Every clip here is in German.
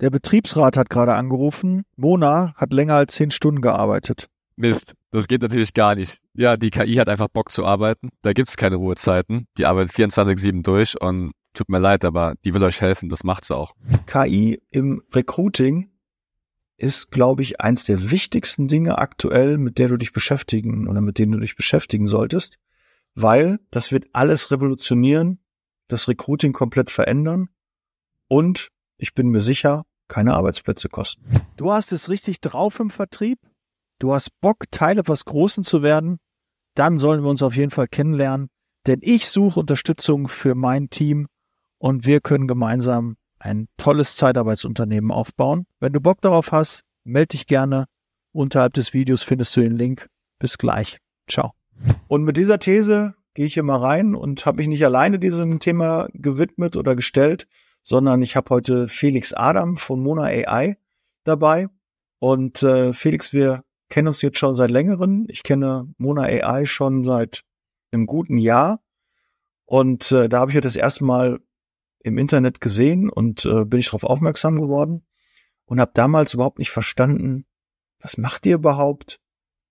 Der Betriebsrat hat gerade angerufen. Mona hat länger als zehn Stunden gearbeitet. Mist, das geht natürlich gar nicht. Ja, die KI hat einfach Bock zu arbeiten. Da gibt's keine Ruhezeiten. Die arbeitet 24-7 durch und tut mir leid, aber die will euch helfen. Das macht's auch. KI im Recruiting ist, glaube ich, eins der wichtigsten Dinge aktuell, mit der du dich beschäftigen oder mit denen du dich beschäftigen solltest, weil das wird alles revolutionieren, das Recruiting komplett verändern und ich bin mir sicher, keine Arbeitsplätze kosten. Du hast es richtig drauf im Vertrieb. Du hast Bock, Teil etwas Großen zu werden. Dann sollen wir uns auf jeden Fall kennenlernen, denn ich suche Unterstützung für mein Team und wir können gemeinsam ein tolles Zeitarbeitsunternehmen aufbauen. Wenn du Bock darauf hast, melde dich gerne. Unterhalb des Videos findest du den Link. Bis gleich. Ciao. Und mit dieser These gehe ich hier mal rein und habe mich nicht alleine diesem Thema gewidmet oder gestellt, sondern ich habe heute Felix Adam von Mona AI dabei. Und äh, Felix, wir kennen uns jetzt schon seit längerem. Ich kenne Mona AI schon seit einem guten Jahr. Und äh, da habe ich ja das erste Mal im Internet gesehen und äh, bin ich darauf aufmerksam geworden und habe damals überhaupt nicht verstanden, was macht ihr überhaupt?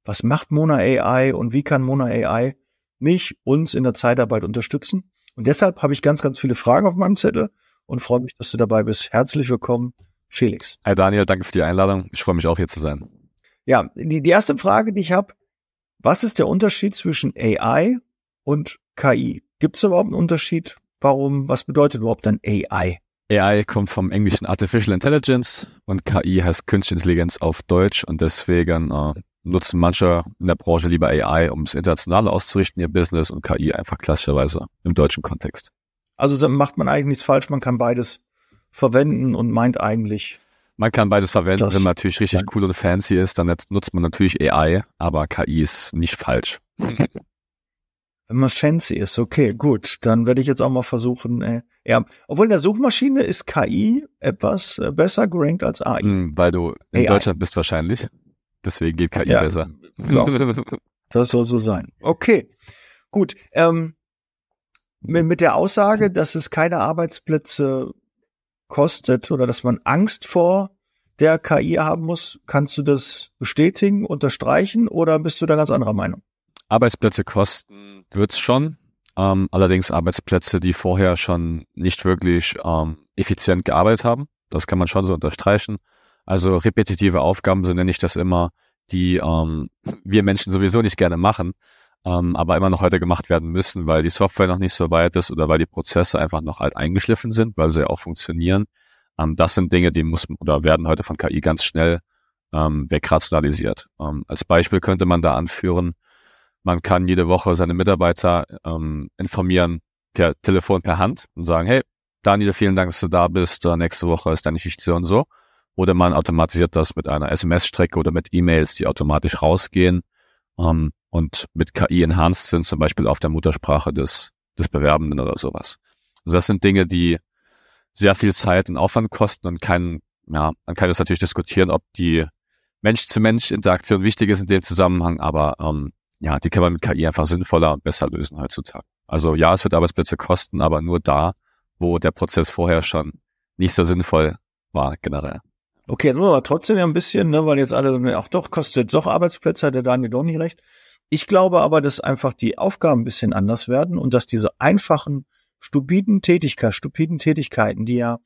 Was macht Mona AI und wie kann Mona AI mich, uns in der Zeitarbeit unterstützen? Und deshalb habe ich ganz, ganz viele Fragen auf meinem Zettel und freue mich, dass du dabei bist. Herzlich willkommen, Felix. Hi Daniel, danke für die Einladung. Ich freue mich auch hier zu sein. Ja, die, die erste Frage, die ich habe, was ist der Unterschied zwischen AI und KI? Gibt es überhaupt einen Unterschied? Warum, was bedeutet überhaupt dann AI? AI kommt vom englischen Artificial Intelligence und KI heißt Künstliche Intelligenz auf Deutsch und deswegen äh, nutzen manche in der Branche lieber AI, um es international auszurichten, ihr Business und KI einfach klassischerweise im deutschen Kontext. Also macht man eigentlich nichts falsch, man kann beides verwenden und meint eigentlich. Man kann beides verwenden, wenn man natürlich richtig cool und fancy ist, dann nutzt man natürlich AI, aber KI ist nicht falsch. Wenn man fancy ist, okay, gut, dann werde ich jetzt auch mal versuchen, äh, ja, obwohl in der Suchmaschine ist KI etwas äh, besser gerankt als AI. Mm, weil du in AI. Deutschland bist wahrscheinlich. Deswegen geht KI ja, besser. Genau. Das soll so sein. Okay, gut. Ähm, mit, mit der Aussage, dass es keine Arbeitsplätze kostet oder dass man Angst vor der KI haben muss, kannst du das bestätigen, unterstreichen oder bist du da ganz anderer Meinung? Arbeitsplätze kosten wird's schon. Ähm, allerdings Arbeitsplätze, die vorher schon nicht wirklich ähm, effizient gearbeitet haben. Das kann man schon so unterstreichen. Also repetitive Aufgaben, so nenne ich das immer, die ähm, wir Menschen sowieso nicht gerne machen, ähm, aber immer noch heute gemacht werden müssen, weil die Software noch nicht so weit ist oder weil die Prozesse einfach noch alt eingeschliffen sind, weil sie auch funktionieren. Ähm, das sind Dinge, die muss oder werden heute von KI ganz schnell ähm, wegrationalisiert. Ähm, als Beispiel könnte man da anführen, man kann jede Woche seine Mitarbeiter ähm, informieren per Telefon, per Hand und sagen, hey, Daniel, vielen Dank, dass du da bist. Uh, nächste Woche ist deine Schicht so und so. Oder man automatisiert das mit einer SMS-Strecke oder mit E-Mails, die automatisch rausgehen ähm, und mit KI enhanced sind, zum Beispiel auf der Muttersprache des, des Bewerbenden oder sowas. Also das sind Dinge, die sehr viel Zeit und Aufwand kosten und kein, ja, man kann jetzt natürlich diskutieren, ob die Mensch-zu-Mensch-Interaktion wichtig ist in dem Zusammenhang, aber ähm, ja, die kann man mit KI einfach sinnvoller und besser lösen heutzutage. Also ja, es wird Arbeitsplätze kosten, aber nur da, wo der Prozess vorher schon nicht so sinnvoll war generell. Okay, nur aber trotzdem ja ein bisschen, ne, weil jetzt alle, ach doch, kostet doch Arbeitsplätze, hat der Daniel doch nicht recht. Ich glaube aber, dass einfach die Aufgaben ein bisschen anders werden und dass diese einfachen, stupiden Tätigkeiten, stupiden Tätigkeiten, die ja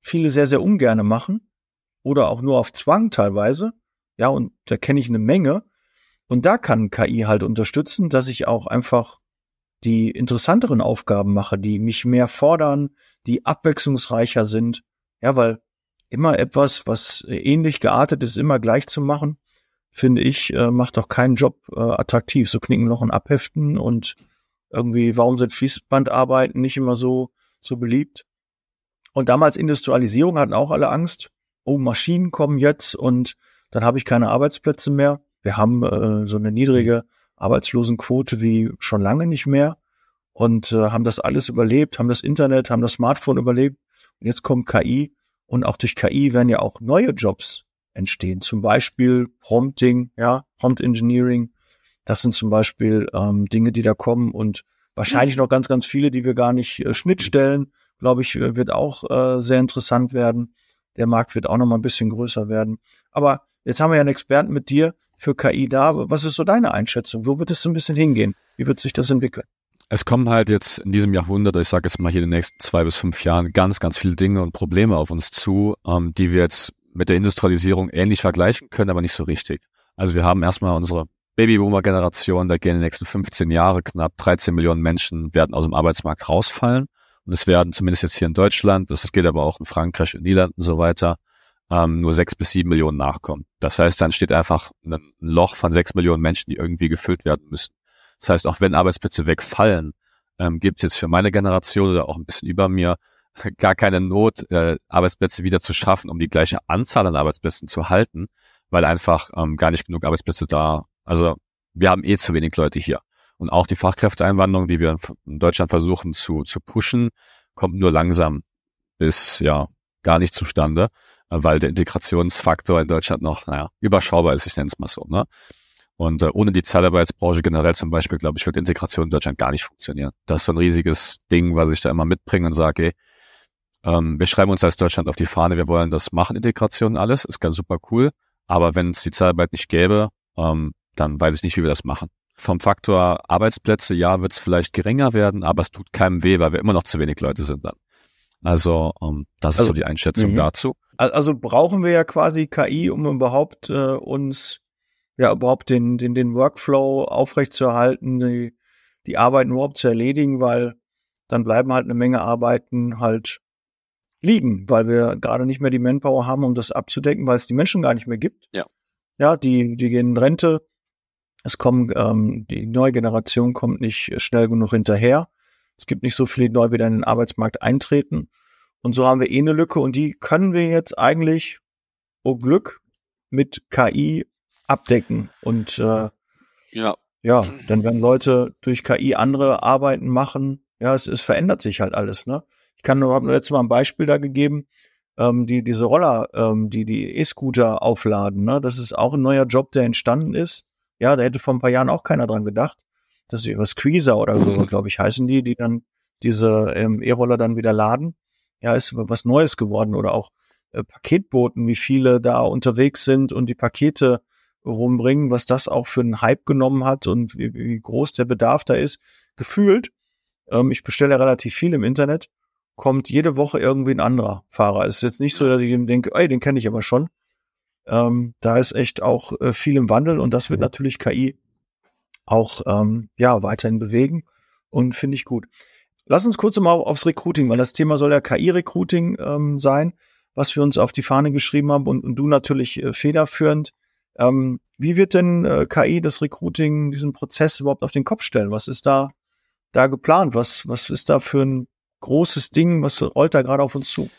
viele sehr, sehr ungerne machen oder auch nur auf Zwang teilweise, ja, und da kenne ich eine Menge, und da kann KI halt unterstützen, dass ich auch einfach die interessanteren Aufgaben mache, die mich mehr fordern, die abwechslungsreicher sind. Ja, weil immer etwas, was ähnlich geartet ist, immer gleich zu machen, finde ich, äh, macht doch keinen Job äh, attraktiv. So Knickenloch und Abheften und irgendwie, warum sind Fließbandarbeiten nicht immer so, so beliebt? Und damals Industrialisierung hatten auch alle Angst. Oh, Maschinen kommen jetzt und dann habe ich keine Arbeitsplätze mehr. Wir haben äh, so eine niedrige Arbeitslosenquote wie schon lange nicht mehr und äh, haben das alles überlebt, haben das Internet, haben das Smartphone überlebt. Und jetzt kommt KI und auch durch KI werden ja auch neue Jobs entstehen. Zum Beispiel Prompting, ja, Prompt Engineering. Das sind zum Beispiel ähm, Dinge, die da kommen und wahrscheinlich noch ganz, ganz viele, die wir gar nicht äh, Schnittstellen, glaube ich, äh, wird auch äh, sehr interessant werden. Der Markt wird auch noch mal ein bisschen größer werden. Aber jetzt haben wir ja einen Experten mit dir für KI da. Was ist so deine Einschätzung? Wo wird es so ein bisschen hingehen? Wie wird sich das entwickeln? Es kommen halt jetzt in diesem Jahrhundert, ich sage jetzt mal hier in den nächsten zwei bis fünf Jahren, ganz, ganz viele Dinge und Probleme auf uns zu, ähm, die wir jetzt mit der Industrialisierung ähnlich vergleichen können, aber nicht so richtig. Also wir haben erstmal unsere Babyboomer-Generation, da gehen in den nächsten 15 Jahre knapp 13 Millionen Menschen werden aus dem Arbeitsmarkt rausfallen. Und es werden zumindest jetzt hier in Deutschland, das geht aber auch in Frankreich und Niederlanden und so weiter, ähm, nur sechs bis sieben Millionen nachkommen. Das heißt, dann steht einfach ein Loch von sechs Millionen Menschen, die irgendwie gefüllt werden müssen. Das heißt, auch wenn Arbeitsplätze wegfallen, ähm, gibt es jetzt für meine Generation oder auch ein bisschen über mir gar keine Not, äh, Arbeitsplätze wieder zu schaffen, um die gleiche Anzahl an Arbeitsplätzen zu halten, weil einfach ähm, gar nicht genug Arbeitsplätze da. Also wir haben eh zu wenig Leute hier. Und auch die Fachkräfteeinwanderung, die wir in Deutschland versuchen zu, zu pushen, kommt nur langsam bis ja gar nicht zustande, weil der Integrationsfaktor in Deutschland noch, naja, überschaubar ist, ich nenne es mal so. Ne? Und äh, ohne die Zeitarbeitsbranche generell zum Beispiel, glaube ich, wird Integration in Deutschland gar nicht funktionieren. Das ist so ein riesiges Ding, was ich da immer mitbringe und sage, ey, ähm, wir schreiben uns als Deutschland auf die Fahne, wir wollen das machen, Integration alles, ist ganz super cool. Aber wenn es die Zeitarbeit nicht gäbe, ähm, dann weiß ich nicht, wie wir das machen. Vom Faktor Arbeitsplätze, ja, wird es vielleicht geringer werden, aber es tut keinem weh, weil wir immer noch zu wenig Leute sind dann. Also ähm, das also, ist so die Einschätzung mh. dazu. Also brauchen wir ja quasi KI, um überhaupt äh, uns ja überhaupt den den den Workflow aufrechtzuerhalten, die die Arbeiten überhaupt zu erledigen, weil dann bleiben halt eine Menge Arbeiten halt liegen, weil wir gerade nicht mehr die Manpower haben, um das abzudecken, weil es die Menschen gar nicht mehr gibt. Ja. Ja, die, die gehen in Rente. Es kommen, ähm, die neue Generation kommt nicht schnell genug hinterher. Es gibt nicht so viele, die neu wieder in den Arbeitsmarkt eintreten. Und so haben wir eh eine Lücke und die können wir jetzt eigentlich, oh Glück, mit KI abdecken. Und äh, ja. ja, dann werden Leute durch KI andere Arbeiten machen. Ja, es, es verändert sich halt alles, ne? Ich kann nur, habe letztes Mal ein Beispiel da gegeben, ähm, die diese Roller, ähm, die die E-Scooter aufladen. Ne? Das ist auch ein neuer Job, der entstanden ist. Ja, da hätte vor ein paar Jahren auch keiner dran gedacht. Das ist ihre Squeezer oder so, mhm. glaube ich, heißen die, die dann diese ähm, E-Roller dann wieder laden. Ja, ist was Neues geworden oder auch äh, Paketboten, wie viele da unterwegs sind und die Pakete rumbringen, was das auch für einen Hype genommen hat und wie, wie groß der Bedarf da ist. Gefühlt, ähm, ich bestelle relativ viel im Internet kommt jede Woche irgendwie ein anderer Fahrer. Es ist jetzt nicht so, dass ich ihm denke, ey, den kenne ich aber schon. Ähm, da ist echt auch äh, viel im Wandel und das wird mhm. natürlich KI auch ähm, ja weiterhin bewegen und finde ich gut. Lass uns kurz mal aufs Recruiting, weil das Thema soll ja KI-Recruiting ähm, sein, was wir uns auf die Fahne geschrieben haben und, und du natürlich äh, federführend. Ähm, wie wird denn äh, KI das Recruiting, diesen Prozess überhaupt auf den Kopf stellen? Was ist da da geplant? Was was ist da für ein großes Ding? Was rollt da gerade auf uns zu?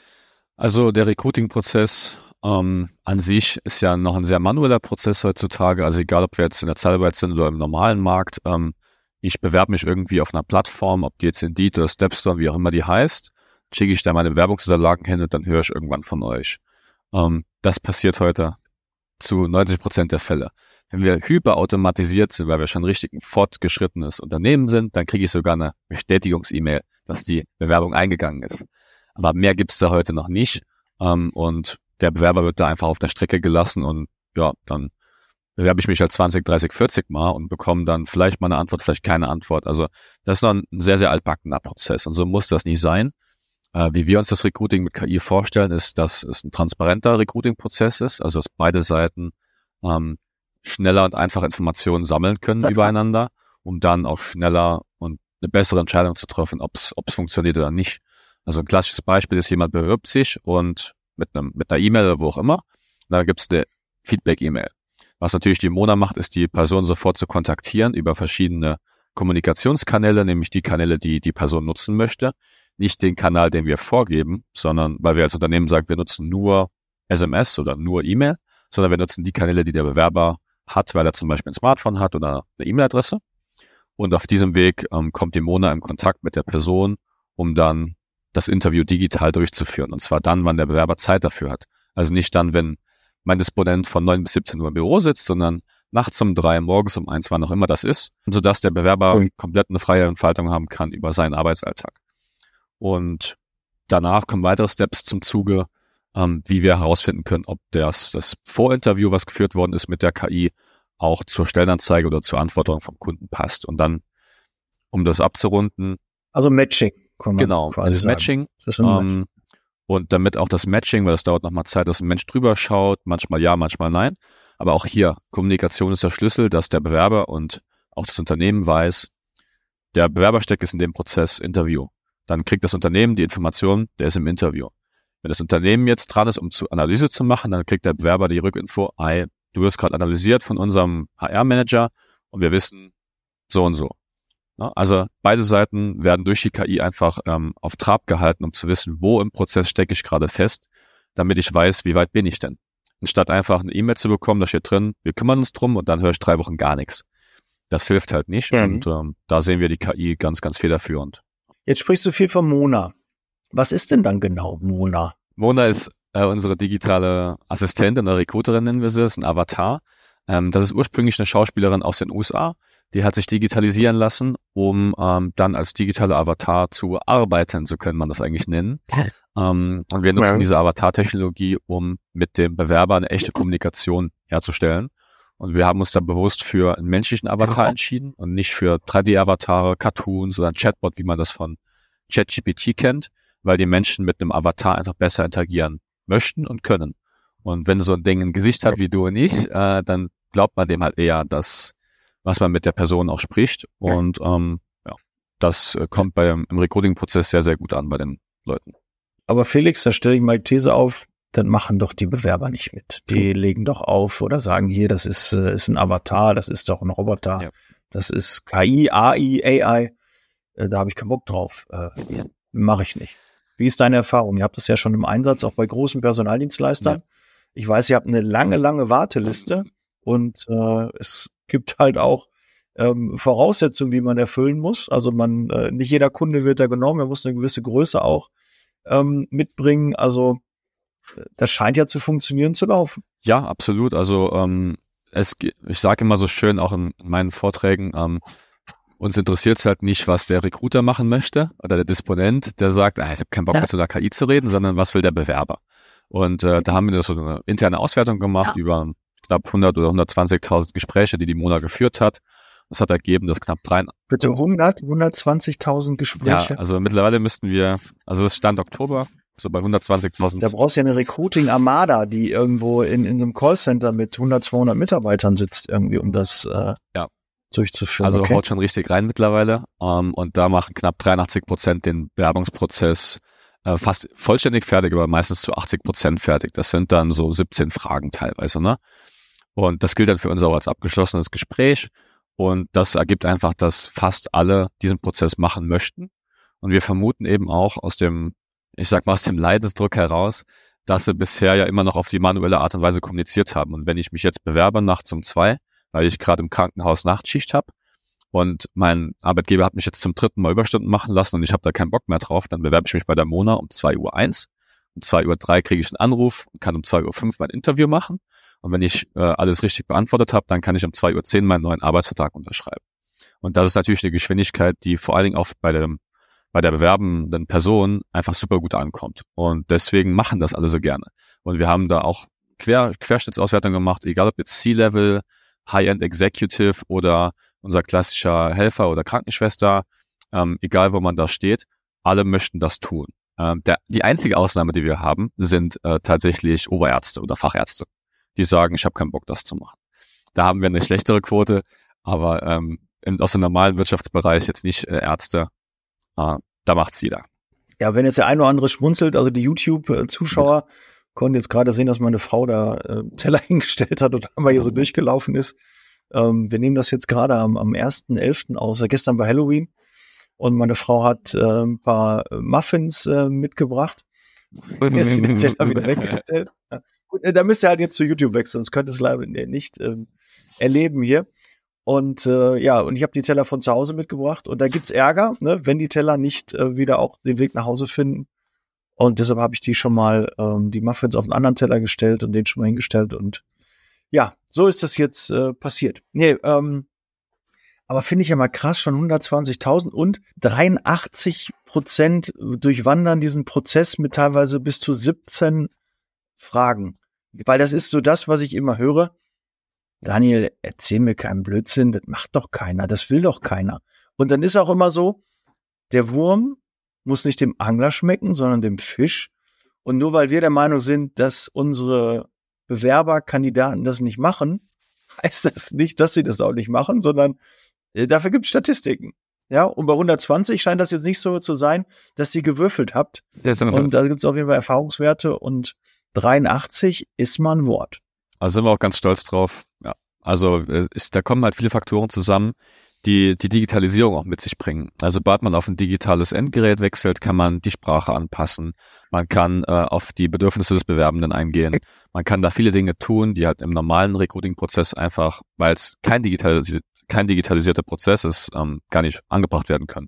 Also der Recruiting-Prozess ähm, an sich ist ja noch ein sehr manueller Prozess heutzutage. Also egal, ob wir jetzt in der Zeitarbeit sind oder im normalen Markt. Ähm, ich bewerbe mich irgendwie auf einer Plattform, ob die jetzt Indeed oder Stepstone, wie auch immer die heißt, schicke ich da meine Werbungsunterlagen hin und dann höre ich irgendwann von euch. Ähm, das passiert heute zu 90 Prozent der Fälle. Wenn wir hyperautomatisiert sind, weil wir schon richtig ein fortgeschrittenes Unternehmen sind, dann kriege ich sogar eine Bestätigungs-E-Mail, dass die Bewerbung eingegangen ist. Aber mehr gibt's da heute noch nicht. Ähm, und der Bewerber wird da einfach auf der Strecke gelassen und ja, dann bewerbe ich mich halt 20, 30, 40 Mal und bekomme dann vielleicht mal eine Antwort, vielleicht keine Antwort. Also das ist noch ein sehr, sehr altbackener Prozess und so muss das nicht sein. Äh, wie wir uns das Recruiting mit KI vorstellen, ist, dass es ein transparenter Recruiting-Prozess ist, also dass beide Seiten ähm, schneller und einfach Informationen sammeln können übereinander, um dann auch schneller und eine bessere Entscheidung zu treffen, ob es funktioniert oder nicht. Also ein klassisches Beispiel ist, jemand bewirbt sich und mit einem mit einer E-Mail oder wo auch immer, da gibt es eine Feedback-E-Mail. Was natürlich die Mona macht, ist die Person sofort zu kontaktieren über verschiedene Kommunikationskanäle, nämlich die Kanäle, die die Person nutzen möchte. Nicht den Kanal, den wir vorgeben, sondern weil wir als Unternehmen sagen, wir nutzen nur SMS oder nur E-Mail, sondern wir nutzen die Kanäle, die der Bewerber hat, weil er zum Beispiel ein Smartphone hat oder eine E-Mail-Adresse. Und auf diesem Weg ähm, kommt die Mona im Kontakt mit der Person, um dann das Interview digital durchzuführen. Und zwar dann, wann der Bewerber Zeit dafür hat. Also nicht dann, wenn mein Disponent von 9 bis 17 Uhr im Büro sitzt, sondern nachts um drei, morgens um eins, wann auch immer das ist, sodass der Bewerber komplett eine freie Entfaltung haben kann über seinen Arbeitsalltag. Und danach kommen weitere Steps zum Zuge, ähm, wie wir herausfinden können, ob das, das Vorinterview, was geführt worden ist mit der KI, auch zur Stellenanzeige oder zur Anforderung vom Kunden passt. Und dann, um das abzurunden. Also Matching. Genau, das ist Matching. Das ist ähm, und damit auch das Matching, weil das dauert nochmal Zeit, dass ein Mensch drüber schaut, manchmal ja, manchmal nein. Aber auch hier, Kommunikation ist der Schlüssel, dass der Bewerber und auch das Unternehmen weiß, der Bewerber steckt jetzt in dem Prozess Interview. Dann kriegt das Unternehmen die Information, der ist im Interview. Wenn das Unternehmen jetzt dran ist, um zu Analyse zu machen, dann kriegt der Bewerber die Rückinfo, ey, du wirst gerade analysiert von unserem HR-Manager und wir wissen so und so. Also beide Seiten werden durch die KI einfach ähm, auf Trab gehalten, um zu wissen, wo im Prozess stecke ich gerade fest, damit ich weiß, wie weit bin ich denn. Anstatt einfach eine E-Mail zu bekommen, da steht drin, wir kümmern uns drum und dann höre ich drei Wochen gar nichts. Das hilft halt nicht. Mhm. Und ähm, da sehen wir die KI ganz, ganz federführend. Jetzt sprichst du viel von Mona. Was ist denn dann genau Mona? Mona ist äh, unsere digitale Assistentin oder Recruiterin nennen wir sie, ist ein Avatar. Ähm, das ist ursprünglich eine Schauspielerin aus den USA, die hat sich digitalisieren lassen, um ähm, dann als digitale Avatar zu arbeiten, so könnte man das eigentlich nennen. ähm, und wir nutzen ja. diese Avatar-Technologie, um mit dem Bewerber eine echte Kommunikation herzustellen. Und wir haben uns da bewusst für einen menschlichen Avatar entschieden und nicht für 3D-Avatare, Cartoons oder ein Chatbot, wie man das von ChatGPT kennt, weil die Menschen mit einem Avatar einfach besser interagieren möchten und können. Und wenn so ein Ding ein Gesicht hat wie du und ich, äh, dann glaubt man dem halt eher, dass was man mit der Person auch spricht. Und ähm, ja, das äh, kommt beim im Recruiting-Prozess sehr, sehr gut an bei den Leuten. Aber Felix, da stelle ich mal die These auf, dann machen doch die Bewerber nicht mit. Die ja. legen doch auf oder sagen hier, das ist, äh, ist ein Avatar, das ist doch ein Roboter, ja. das ist KI, AI, AI. Äh, da habe ich keinen Bock drauf. Äh, Mache ich nicht. Wie ist deine Erfahrung? Ihr habt das ja schon im Einsatz, auch bei großen Personaldienstleistern. Ja. Ich weiß, ihr habt eine lange, lange Warteliste und äh, es gibt halt auch ähm, Voraussetzungen, die man erfüllen muss. Also man, äh, nicht jeder Kunde wird da genommen, er muss eine gewisse Größe auch ähm, mitbringen. Also das scheint ja zu funktionieren, zu laufen. Ja, absolut. Also ähm, es, ich sage immer so schön, auch in meinen Vorträgen, ähm, uns interessiert es halt nicht, was der Recruiter machen möchte oder der Disponent, der sagt, ah, ich habe keinen Bock ja. mit so einer KI zu reden, sondern was will der Bewerber? Und äh, da haben wir so eine interne Auswertung gemacht ja. über knapp 100 oder 120.000 Gespräche, die die Mona geführt hat. Das hat ergeben, dass knapp drei. Bitte 100, 120.000 Gespräche? Ja, also mittlerweile müssten wir, also das stand Oktober, so bei 120.000. Da brauchst du ja eine Recruiting-Armada, die irgendwo in, in einem Callcenter mit 100, 200 Mitarbeitern sitzt, irgendwie, um das äh, ja. durchzuführen. Also okay. haut schon richtig rein mittlerweile. Ähm, und da machen knapp 83 Prozent den Bewerbungsprozess äh, fast vollständig fertig, aber meistens zu 80 Prozent fertig. Das sind dann so 17 Fragen teilweise, ne? Und das gilt dann für uns auch als abgeschlossenes Gespräch. Und das ergibt einfach, dass fast alle diesen Prozess machen möchten. Und wir vermuten eben auch aus dem, ich sag mal, aus dem Leidensdruck heraus, dass sie bisher ja immer noch auf die manuelle Art und Weise kommuniziert haben. Und wenn ich mich jetzt bewerbe nachts um zwei, weil ich gerade im Krankenhaus Nachtschicht habe und mein Arbeitgeber hat mich jetzt zum dritten Mal Überstunden machen lassen und ich habe da keinen Bock mehr drauf, dann bewerbe ich mich bei der Mona um zwei Uhr. eins. Um zwei Uhr drei kriege ich einen Anruf und kann um zwei Uhr fünf mein Interview machen. Und wenn ich äh, alles richtig beantwortet habe, dann kann ich um 2.10 Uhr meinen neuen Arbeitsvertrag unterschreiben. Und das ist natürlich eine Geschwindigkeit, die vor allen Dingen auch bei, dem, bei der bewerbenden Person einfach super gut ankommt. Und deswegen machen das alle so gerne. Und wir haben da auch Quer, Querschnittsauswertung gemacht, egal ob jetzt C-Level, High-End Executive oder unser klassischer Helfer oder Krankenschwester, ähm, egal wo man da steht, alle möchten das tun. Ähm, der, die einzige Ausnahme, die wir haben, sind äh, tatsächlich Oberärzte oder Fachärzte die sagen, ich habe keinen Bock, das zu machen. Da haben wir eine schlechtere Quote, aber ähm, aus dem normalen Wirtschaftsbereich jetzt nicht äh, Ärzte, äh, da macht's jeder. Ja, wenn jetzt der eine oder andere schmunzelt, also die YouTube-Zuschauer konnten jetzt gerade sehen, dass meine Frau da äh, Teller hingestellt hat und einmal hier so durchgelaufen ist. Ähm, wir nehmen das jetzt gerade am, am 1.11. aus, äh, gestern bei Halloween. Und meine Frau hat äh, ein paar Muffins äh, mitgebracht. Jetzt den Teller wieder weggestellt. Gut, äh, da müsst ihr halt jetzt zu YouTube wechseln, sonst könnt ihr es leider nicht ähm, erleben hier. Und äh, ja, und ich habe die Teller von zu Hause mitgebracht und da gibt's Ärger, ne, wenn die Teller nicht äh, wieder auch den Weg nach Hause finden. Und deshalb habe ich die schon mal ähm, die Muffins auf einen anderen Teller gestellt und den schon mal hingestellt und ja, so ist das jetzt äh, passiert. Nee, ähm, aber finde ich ja mal krass, schon 120.000 und 83 Prozent durchwandern diesen Prozess mit teilweise bis zu 17 fragen. Weil das ist so das, was ich immer höre. Daniel, erzähl mir keinen Blödsinn, das macht doch keiner, das will doch keiner. Und dann ist auch immer so, der Wurm muss nicht dem Angler schmecken, sondern dem Fisch. Und nur weil wir der Meinung sind, dass unsere Bewerberkandidaten das nicht machen, heißt das nicht, dass sie das auch nicht machen, sondern äh, dafür gibt es Statistiken. Ja, und bei 120 scheint das jetzt nicht so zu sein, dass ihr gewürfelt habt. Und da gibt es auf jeden Fall Erfahrungswerte und 83 ist mal ein Wort. Also sind wir auch ganz stolz drauf. Also ist, da kommen halt viele Faktoren zusammen, die die Digitalisierung auch mit sich bringen. Also sobald man auf ein digitales Endgerät wechselt, kann man die Sprache anpassen. Man kann äh, auf die Bedürfnisse des Bewerbenden eingehen. Man kann da viele Dinge tun, die halt im normalen Recruiting-Prozess einfach, weil es kein, digital, kein digitalisierter Prozess ist, ähm, gar nicht angebracht werden können.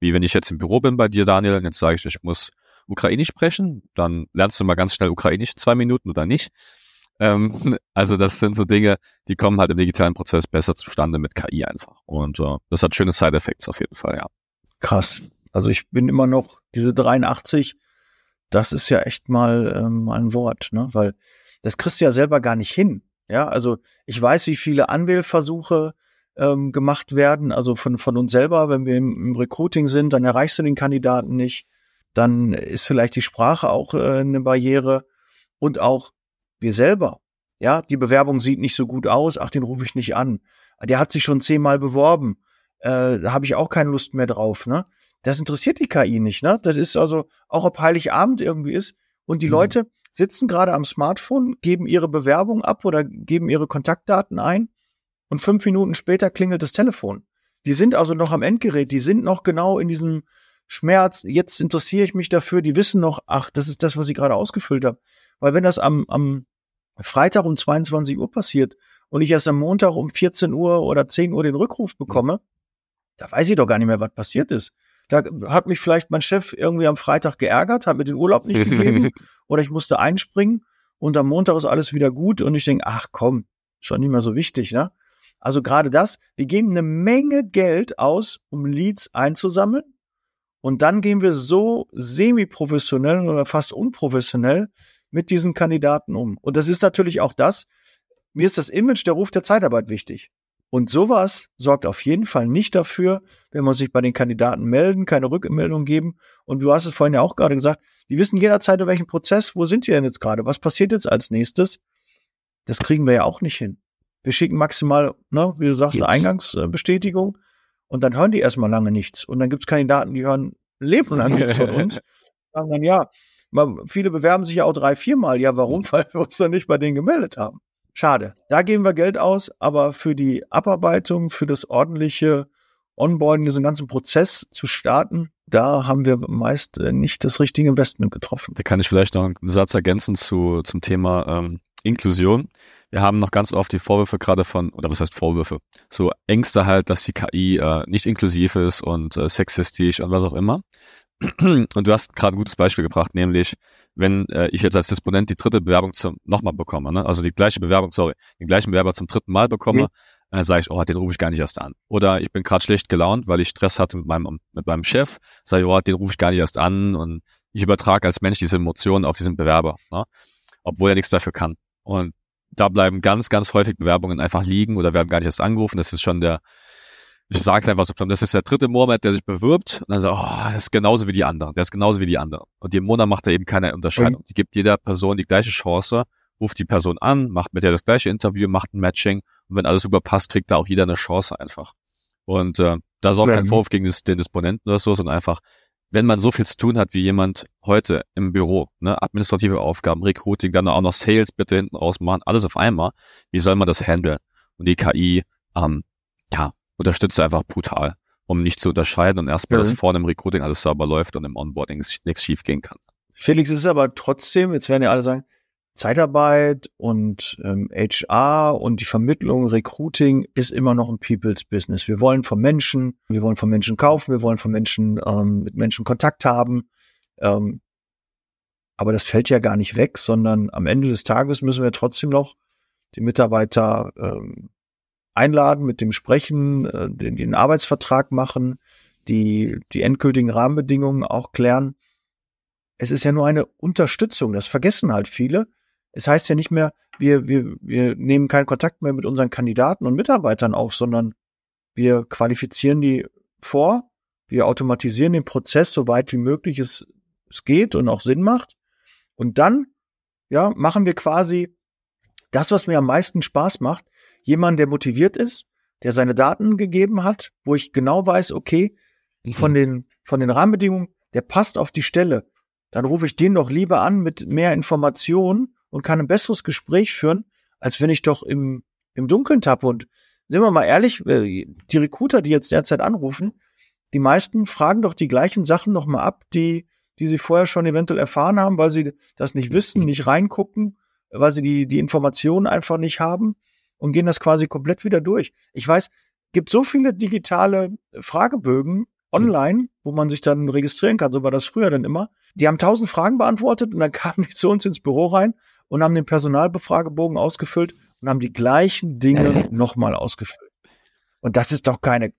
Wie wenn ich jetzt im Büro bin bei dir, Daniel, und jetzt sage ich, ich muss Ukrainisch sprechen, dann lernst du mal ganz schnell Ukrainisch, zwei Minuten oder nicht. Ähm, also das sind so Dinge, die kommen halt im digitalen Prozess besser zustande mit KI einfach. Und äh, das hat schöne Side-Effects auf jeden Fall, ja. Krass. Also ich bin immer noch diese 83, das ist ja echt mal ähm, ein Wort, ne? Weil das kriegst du ja selber gar nicht hin. Ja, also ich weiß, wie viele Anwählversuche ähm, gemacht werden, also von, von uns selber, wenn wir im, im Recruiting sind, dann erreichst du den Kandidaten nicht. Dann ist vielleicht die Sprache auch äh, eine Barriere und auch wir selber. Ja, die Bewerbung sieht nicht so gut aus, ach, den rufe ich nicht an. Der hat sich schon zehnmal beworben. Äh, da habe ich auch keine Lust mehr drauf, ne? Das interessiert die KI nicht, ne? Das ist also, auch ob Heiligabend irgendwie ist und die mhm. Leute sitzen gerade am Smartphone, geben ihre Bewerbung ab oder geben ihre Kontaktdaten ein und fünf Minuten später klingelt das Telefon. Die sind also noch am Endgerät, die sind noch genau in diesem Schmerz, jetzt interessiere ich mich dafür, die wissen noch, ach, das ist das, was ich gerade ausgefüllt habe. Weil wenn das am, am Freitag um 22 Uhr passiert und ich erst am Montag um 14 Uhr oder 10 Uhr den Rückruf bekomme, da weiß ich doch gar nicht mehr, was passiert ist. Da hat mich vielleicht mein Chef irgendwie am Freitag geärgert, hat mir den Urlaub nicht gegeben oder ich musste einspringen und am Montag ist alles wieder gut und ich denke, ach komm, schon nicht mehr so wichtig, ne? Also gerade das, wir geben eine Menge Geld aus, um Leads einzusammeln und dann gehen wir so semi-professionell oder fast unprofessionell mit diesen Kandidaten um. Und das ist natürlich auch das, mir ist das Image der Ruf der Zeitarbeit wichtig. Und sowas sorgt auf jeden Fall nicht dafür, wenn man sich bei den Kandidaten melden, keine Rückmeldung geben. Und du hast es vorhin ja auch gerade gesagt, die wissen jederzeit, in welchem Prozess, wo sind die denn jetzt gerade? Was passiert jetzt als nächstes? Das kriegen wir ja auch nicht hin. Wir schicken maximal, ne, wie du sagst, eine Eingangsbestätigung und dann hören die erstmal lange nichts. Und dann gibt es Kandidaten, die hören lebenlang nichts von uns. Sagen dann, ja, Viele bewerben sich ja auch drei, viermal. Ja, warum? Weil wir uns dann nicht bei denen gemeldet haben. Schade. Da geben wir Geld aus, aber für die Abarbeitung, für das ordentliche Onboarding, diesen ganzen Prozess zu starten, da haben wir meist äh, nicht das richtige Investment getroffen. Da kann ich vielleicht noch einen Satz ergänzen zu, zum Thema ähm, Inklusion. Wir haben noch ganz oft die Vorwürfe gerade von, oder was heißt Vorwürfe? So Ängste halt, dass die KI äh, nicht inklusiv ist und äh, sexistisch und was auch immer. Und du hast gerade ein gutes Beispiel gebracht, nämlich wenn äh, ich jetzt als Disponent die dritte Bewerbung zum nochmal bekomme, ne? also die gleiche Bewerbung, sorry, den gleichen Bewerber zum dritten Mal bekomme, mhm. äh, sage ich, oh, den rufe ich gar nicht erst an. Oder ich bin gerade schlecht gelaunt, weil ich Stress hatte mit meinem mit meinem Chef, sage ich, oh, den rufe ich gar nicht erst an und ich übertrage als Mensch diese Emotionen auf diesen Bewerber, ne? obwohl er nichts dafür kann. Und da bleiben ganz, ganz häufig Bewerbungen einfach liegen oder werden gar nicht erst angerufen. Das ist schon der ich sage es einfach so, das ist der dritte Mohammed, der sich bewirbt und dann sagt, oh, das ist genauso wie die anderen, der ist genauso wie die anderen. Und im Monat macht er eben keine Unterscheidung. Die gibt jeder Person die gleiche Chance, ruft die Person an, macht mit der das gleiche Interview, macht ein Matching und wenn alles super passt, kriegt da auch jeder eine Chance einfach. Und äh, da ist auch ja. kein Vorwurf gegen den Disponenten oder so, sondern einfach, wenn man so viel zu tun hat wie jemand heute im Büro, ne, administrative Aufgaben, Recruiting, dann auch noch Sales bitte hinten raus machen, alles auf einmal, wie soll man das handeln? Und die KI, ähm, ja, unterstützt einfach brutal, um nicht zu unterscheiden und erstmal, mhm. dass vorne im Recruiting alles sauber läuft und im Onboarding nichts schief gehen kann. Felix ist aber trotzdem, jetzt werden ja alle sagen, Zeitarbeit und ähm, HR und die Vermittlung, Recruiting ist immer noch ein People's Business. Wir wollen von Menschen, wir wollen von Menschen kaufen, wir wollen von Menschen ähm, mit Menschen Kontakt haben. Ähm, aber das fällt ja gar nicht weg, sondern am Ende des Tages müssen wir trotzdem noch die Mitarbeiter ähm, einladen, mit dem sprechen, äh, den, den Arbeitsvertrag machen, die, die endgültigen Rahmenbedingungen auch klären. Es ist ja nur eine Unterstützung, das vergessen halt viele. es heißt ja nicht mehr, wir, wir, wir nehmen keinen Kontakt mehr mit unseren Kandidaten und Mitarbeitern auf, sondern wir qualifizieren die vor, wir automatisieren den Prozess so weit wie möglich es, es geht und auch Sinn macht. Und dann, ja, machen wir quasi das, was mir am meisten Spaß macht. Jemand, der motiviert ist, der seine Daten gegeben hat, wo ich genau weiß, okay, mhm. von den, von den Rahmenbedingungen, der passt auf die Stelle. Dann rufe ich den doch lieber an mit mehr Informationen und kann ein besseres Gespräch führen, als wenn ich doch im, im Dunkeln tappe. Und sind wir mal ehrlich, äh, die Recruiter, die jetzt derzeit anrufen, die meisten fragen doch die gleichen Sachen nochmal ab, die, die sie vorher schon eventuell erfahren haben, weil sie das nicht wissen, nicht reingucken, weil sie die, die Informationen einfach nicht haben und gehen das quasi komplett wieder durch. Ich weiß, gibt so viele digitale Fragebögen online, wo man sich dann registrieren kann, so war das früher dann immer. Die haben tausend Fragen beantwortet und dann kamen die zu uns ins Büro rein und haben den Personalbefragebogen ausgefüllt und haben die gleichen Dinge nochmal ausgefüllt. Und das ist doch keine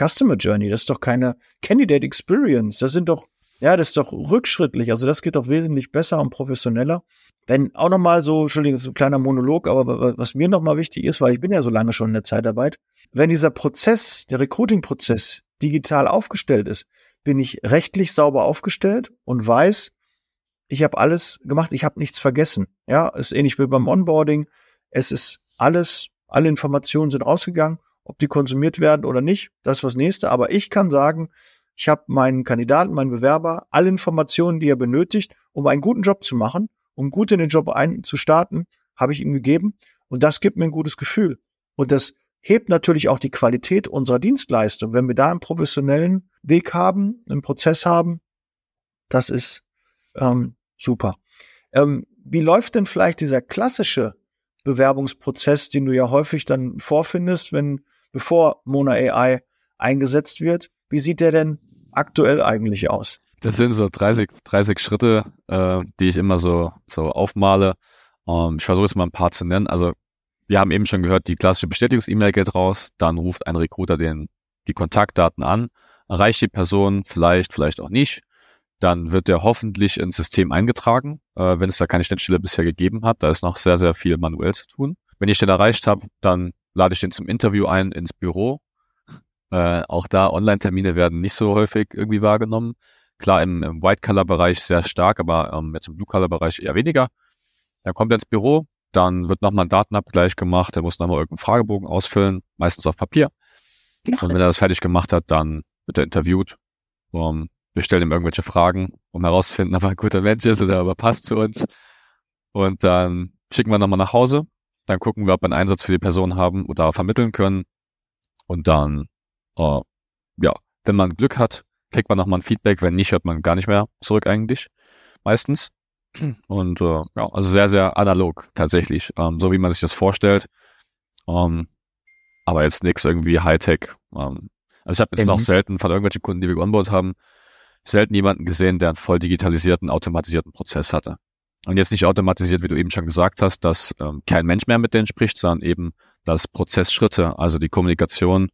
Customer Journey, das ist doch keine Candidate Experience, das sind doch, ja, das ist doch rückschrittlich, also das geht doch wesentlich besser und professioneller. Wenn auch nochmal so, Entschuldigung, das ist ein kleiner Monolog, aber was mir nochmal wichtig ist, weil ich bin ja so lange schon in der Zeitarbeit, wenn dieser Prozess, der Recruiting-Prozess digital aufgestellt ist, bin ich rechtlich sauber aufgestellt und weiß, ich habe alles gemacht, ich habe nichts vergessen. Ja, ist ähnlich wie beim Onboarding. Es ist alles, alle Informationen sind rausgegangen, ob die konsumiert werden oder nicht, das ist was nächste. Aber ich kann sagen, ich habe meinen Kandidaten, meinen Bewerber, alle Informationen, die er benötigt, um einen guten Job zu machen, um gut in den Job einzustarten, habe ich ihm gegeben. Und das gibt mir ein gutes Gefühl. Und das hebt natürlich auch die Qualität unserer Dienstleistung. Wenn wir da einen professionellen Weg haben, einen Prozess haben, das ist ähm, super. Ähm, wie läuft denn vielleicht dieser klassische Bewerbungsprozess, den du ja häufig dann vorfindest, wenn bevor Mona AI eingesetzt wird? Wie sieht der denn aktuell eigentlich aus? Das sind so 30, 30 Schritte, äh, die ich immer so, so aufmale. Ähm, ich versuche jetzt mal ein paar zu nennen. Also wir haben eben schon gehört, die klassische Bestätigungs-E-Mail geht raus, dann ruft ein Recruiter den, die Kontaktdaten an, erreicht die Person vielleicht, vielleicht auch nicht. Dann wird der hoffentlich ins System eingetragen, äh, wenn es da keine Schnittstelle bisher gegeben hat. Da ist noch sehr, sehr viel manuell zu tun. Wenn ich den erreicht habe, dann lade ich den zum Interview ein ins Büro. Äh, auch da Online-Termine werden nicht so häufig irgendwie wahrgenommen. Klar, im, im White-Color-Bereich sehr stark, aber ähm, jetzt im Blue-Color-Bereich eher weniger. Dann kommt er ins Büro, dann wird nochmal ein Datenabgleich gemacht, er muss nochmal irgendeinen Fragebogen ausfüllen, meistens auf Papier. Und wenn er das fertig gemacht hat, dann wird er interviewt. Um, wir stellen ihm irgendwelche Fragen, um herauszufinden, ob er ein guter Mensch ist oder ob er passt zu uns. Und dann schicken wir nochmal nach Hause. Dann gucken wir, ob wir einen Einsatz für die Person haben oder vermitteln können. Und dann, uh, ja, wenn man Glück hat, kriegt man nochmal ein Feedback. Wenn nicht, hört man gar nicht mehr zurück eigentlich. Meistens. Und äh, ja, also sehr, sehr analog tatsächlich, ähm, so wie man sich das vorstellt. Ähm, aber jetzt nichts irgendwie Hightech. Ähm, also ich habe jetzt mhm. noch selten von irgendwelchen Kunden, die wir onboard haben, selten jemanden gesehen, der einen voll digitalisierten, automatisierten Prozess hatte. Und jetzt nicht automatisiert, wie du eben schon gesagt hast, dass ähm, kein Mensch mehr mit denen spricht, sondern eben, dass Prozessschritte, also die Kommunikation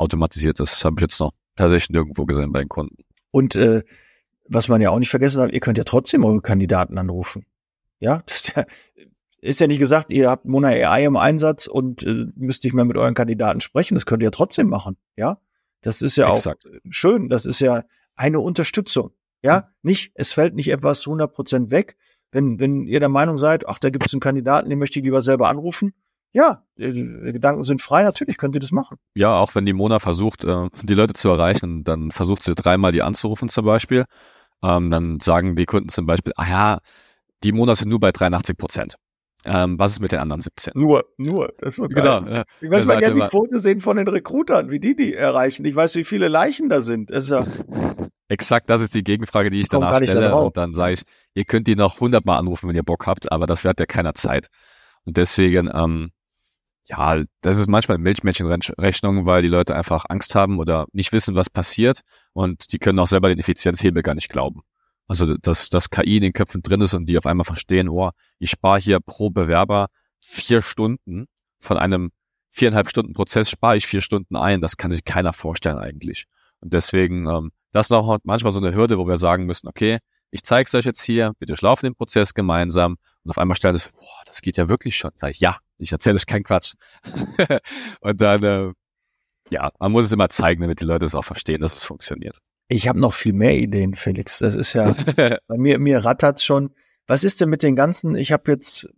automatisiert ist. Das habe ich jetzt noch tatsächlich nirgendwo gesehen bei den Kunden. Und äh, was man ja auch nicht vergessen darf, ihr könnt ja trotzdem eure Kandidaten anrufen. Ja, das ist ja, ist ja nicht gesagt, ihr habt Mona AI im Einsatz und äh, müsst nicht mehr mit euren Kandidaten sprechen. Das könnt ihr trotzdem machen. Ja, das ist ja Exakt. auch schön. Das ist ja eine Unterstützung. Ja, mhm. nicht, es fällt nicht etwas 100 Prozent weg. Wenn, wenn ihr der Meinung seid, ach, da gibt es einen Kandidaten, den möchte ich lieber selber anrufen. Ja, die Gedanken sind frei, natürlich könnt ihr das machen. Ja, auch wenn die Mona versucht, äh, die Leute zu erreichen, dann versucht sie dreimal die anzurufen zum Beispiel ähm, dann sagen die Kunden zum Beispiel, ah ja, die Monate sind nur bei 83 Prozent. Ähm, was ist mit den anderen 17? Nur, nur. Das ist so geil. Genau. Ja. Ich möchte mal gerne die Quote sehen von den Recruitern, wie die die erreichen. Ich weiß, wie viele Leichen da sind. Das ja Exakt, das ist die Gegenfrage, die ich danach stelle. Da und dann sage ich, ihr könnt die noch hundertmal anrufen, wenn ihr Bock habt, aber das wird ja keiner Zeit. Und deswegen, ähm, ja, das ist manchmal Milchmädchenrechnung, weil die Leute einfach Angst haben oder nicht wissen, was passiert und die können auch selber den Effizienzhebel gar nicht glauben. Also, dass, dass KI in den Köpfen drin ist und die auf einmal verstehen, oh, ich spare hier pro Bewerber vier Stunden von einem viereinhalb Stunden Prozess spare ich vier Stunden ein. Das kann sich keiner vorstellen eigentlich. Und deswegen, ähm, das ist auch manchmal so eine Hürde, wo wir sagen müssen, okay, ich zeige es euch jetzt hier, wir durchlaufen den Prozess gemeinsam und auf einmal stellt es, boah, das geht ja wirklich schon. Sag ich, ja, ich erzähle euch keinen Quatsch. und dann, äh, ja, man muss es immer zeigen, damit die Leute es auch verstehen, dass es funktioniert. Ich habe noch viel mehr Ideen, Felix. Das ist ja, bei mir, mir rattert schon. Was ist denn mit den ganzen, ich habe jetzt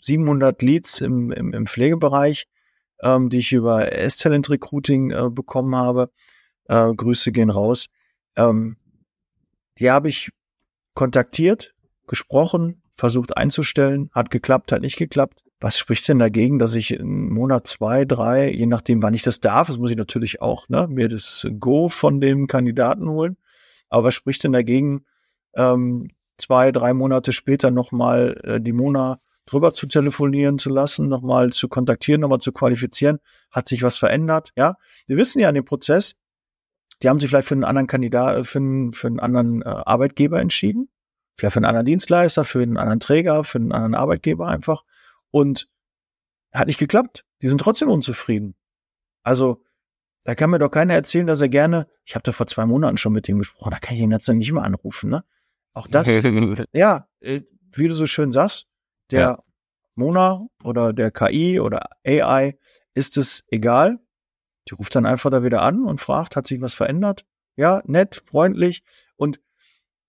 700 Leads im, im, im Pflegebereich, ähm, die ich über S-Talent Recruiting äh, bekommen habe. Äh, Grüße gehen raus. Ähm, die habe ich kontaktiert, gesprochen, versucht einzustellen, hat geklappt, hat nicht geklappt. Was spricht denn dagegen, dass ich in Monat zwei, drei, je nachdem, wann ich das darf, das muss ich natürlich auch, ne, mir das Go von dem Kandidaten holen. Aber was spricht denn dagegen, ähm, zwei, drei Monate später nochmal äh, die Mona drüber zu telefonieren zu lassen, nochmal zu kontaktieren, nochmal zu qualifizieren? Hat sich was verändert? Ja, wir wissen ja an dem Prozess, die haben sich vielleicht für einen anderen Kandidat, äh, für einen, für einen anderen äh, Arbeitgeber entschieden. Vielleicht für einen anderen Dienstleister, für einen anderen Träger, für einen anderen Arbeitgeber einfach. Und hat nicht geklappt. Die sind trotzdem unzufrieden. Also, da kann mir doch keiner erzählen, dass er gerne, ich habe da vor zwei Monaten schon mit ihm gesprochen, da kann ich ihn jetzt nicht mehr anrufen, ne? Auch das, ja, äh, wie du so schön sagst, der ja. Mona oder der KI oder AI ist es egal. Die ruft dann einfach da wieder an und fragt, hat sich was verändert? Ja, nett, freundlich. Und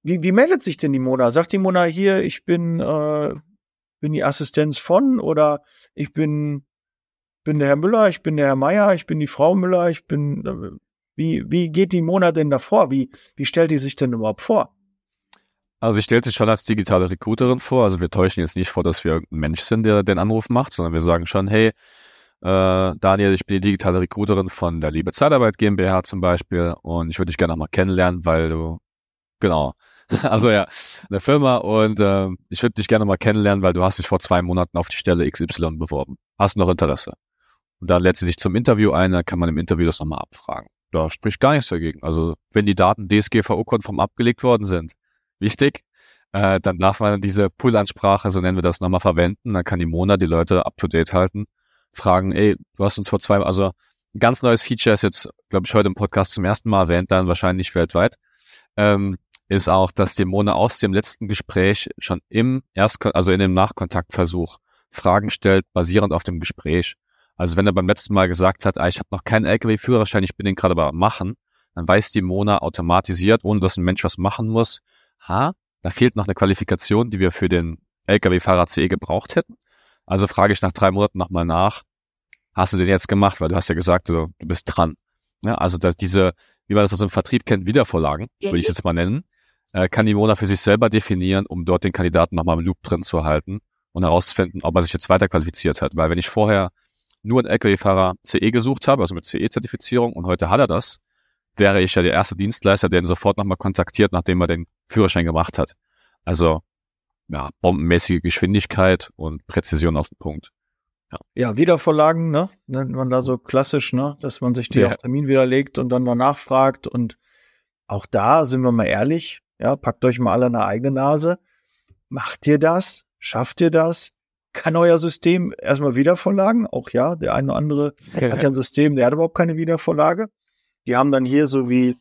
wie, wie meldet sich denn die Mona? Sagt die Mona hier, ich bin, äh, bin die Assistenz von oder ich bin, bin der Herr Müller, ich bin der Herr Meier, ich bin die Frau Müller, ich bin, äh, wie, wie geht die Mona denn davor? Wie, wie stellt die sich denn überhaupt vor? Also sie stellt sich schon als digitale Recruiterin vor. Also wir täuschen jetzt nicht vor, dass wir irgendein Mensch sind, der den Anruf macht, sondern wir sagen schon, hey, äh, Daniel, ich bin die digitale Recruiterin von der Liebe Zeitarbeit GmbH zum Beispiel und ich würde dich gerne noch mal kennenlernen, weil du, genau, also ja, eine Firma und äh, ich würde dich gerne mal kennenlernen, weil du hast dich vor zwei Monaten auf die Stelle XY beworben. Hast noch Interesse? Und dann lädt sie dich zum Interview ein, dann kann man im Interview das nochmal abfragen. Da spricht gar nichts dagegen. Also wenn die Daten DSGVO-konform abgelegt worden sind, wichtig. Äh, dann darf man diese Pool-Ansprache, so nennen wir das, nochmal verwenden. Dann kann die Mona die Leute up-to-date halten, fragen, ey, du hast uns vor zwei, also ein ganz neues Feature ist jetzt, glaube ich, heute im Podcast zum ersten Mal erwähnt, dann wahrscheinlich weltweit, ähm, ist auch, dass die Mona aus dem letzten Gespräch schon im Erst, also in dem Nachkontaktversuch Fragen stellt, basierend auf dem Gespräch. Also wenn er beim letzten Mal gesagt hat, ah, ich habe noch keinen LKW-Führerschein, ich bin den gerade aber machen, dann weiß die Mona automatisiert, ohne dass ein Mensch was machen muss, ha, da fehlt noch eine Qualifikation, die wir für den Lkw-Fahrer CE gebraucht hätten. Also frage ich nach drei Monaten nochmal nach, hast du den jetzt gemacht? Weil du hast ja gesagt, du, du bist dran. Ja, also dass diese, wie man das aus dem Vertrieb kennt, Wiedervorlagen, würde ich jetzt mal nennen, äh, kann die Mona für sich selber definieren, um dort den Kandidaten nochmal im Loop drin zu halten und herauszufinden, ob er sich jetzt weiter qualifiziert hat. Weil wenn ich vorher nur einen Lkw-Fahrer CE gesucht habe, also mit CE-Zertifizierung, und heute hat er das, wäre ich ja der erste Dienstleister, der ihn sofort nochmal kontaktiert, nachdem er den Führerschein gemacht hat. Also ja, bombenmäßige Geschwindigkeit und Präzision auf den Punkt. Ja, ja Wiedervorlagen, ne? Nennt man da so klassisch, ne? Dass man sich die ja. auf Termin widerlegt und dann danach fragt. Und auch da sind wir mal ehrlich, ja, packt euch mal alle eine eigene Nase. Macht ihr das? Schafft ihr das? Kann euer System erstmal Wiedervorlagen? Auch ja, der eine oder andere hat ja ein System, der hat überhaupt keine Wiedervorlage. Die haben dann hier so wie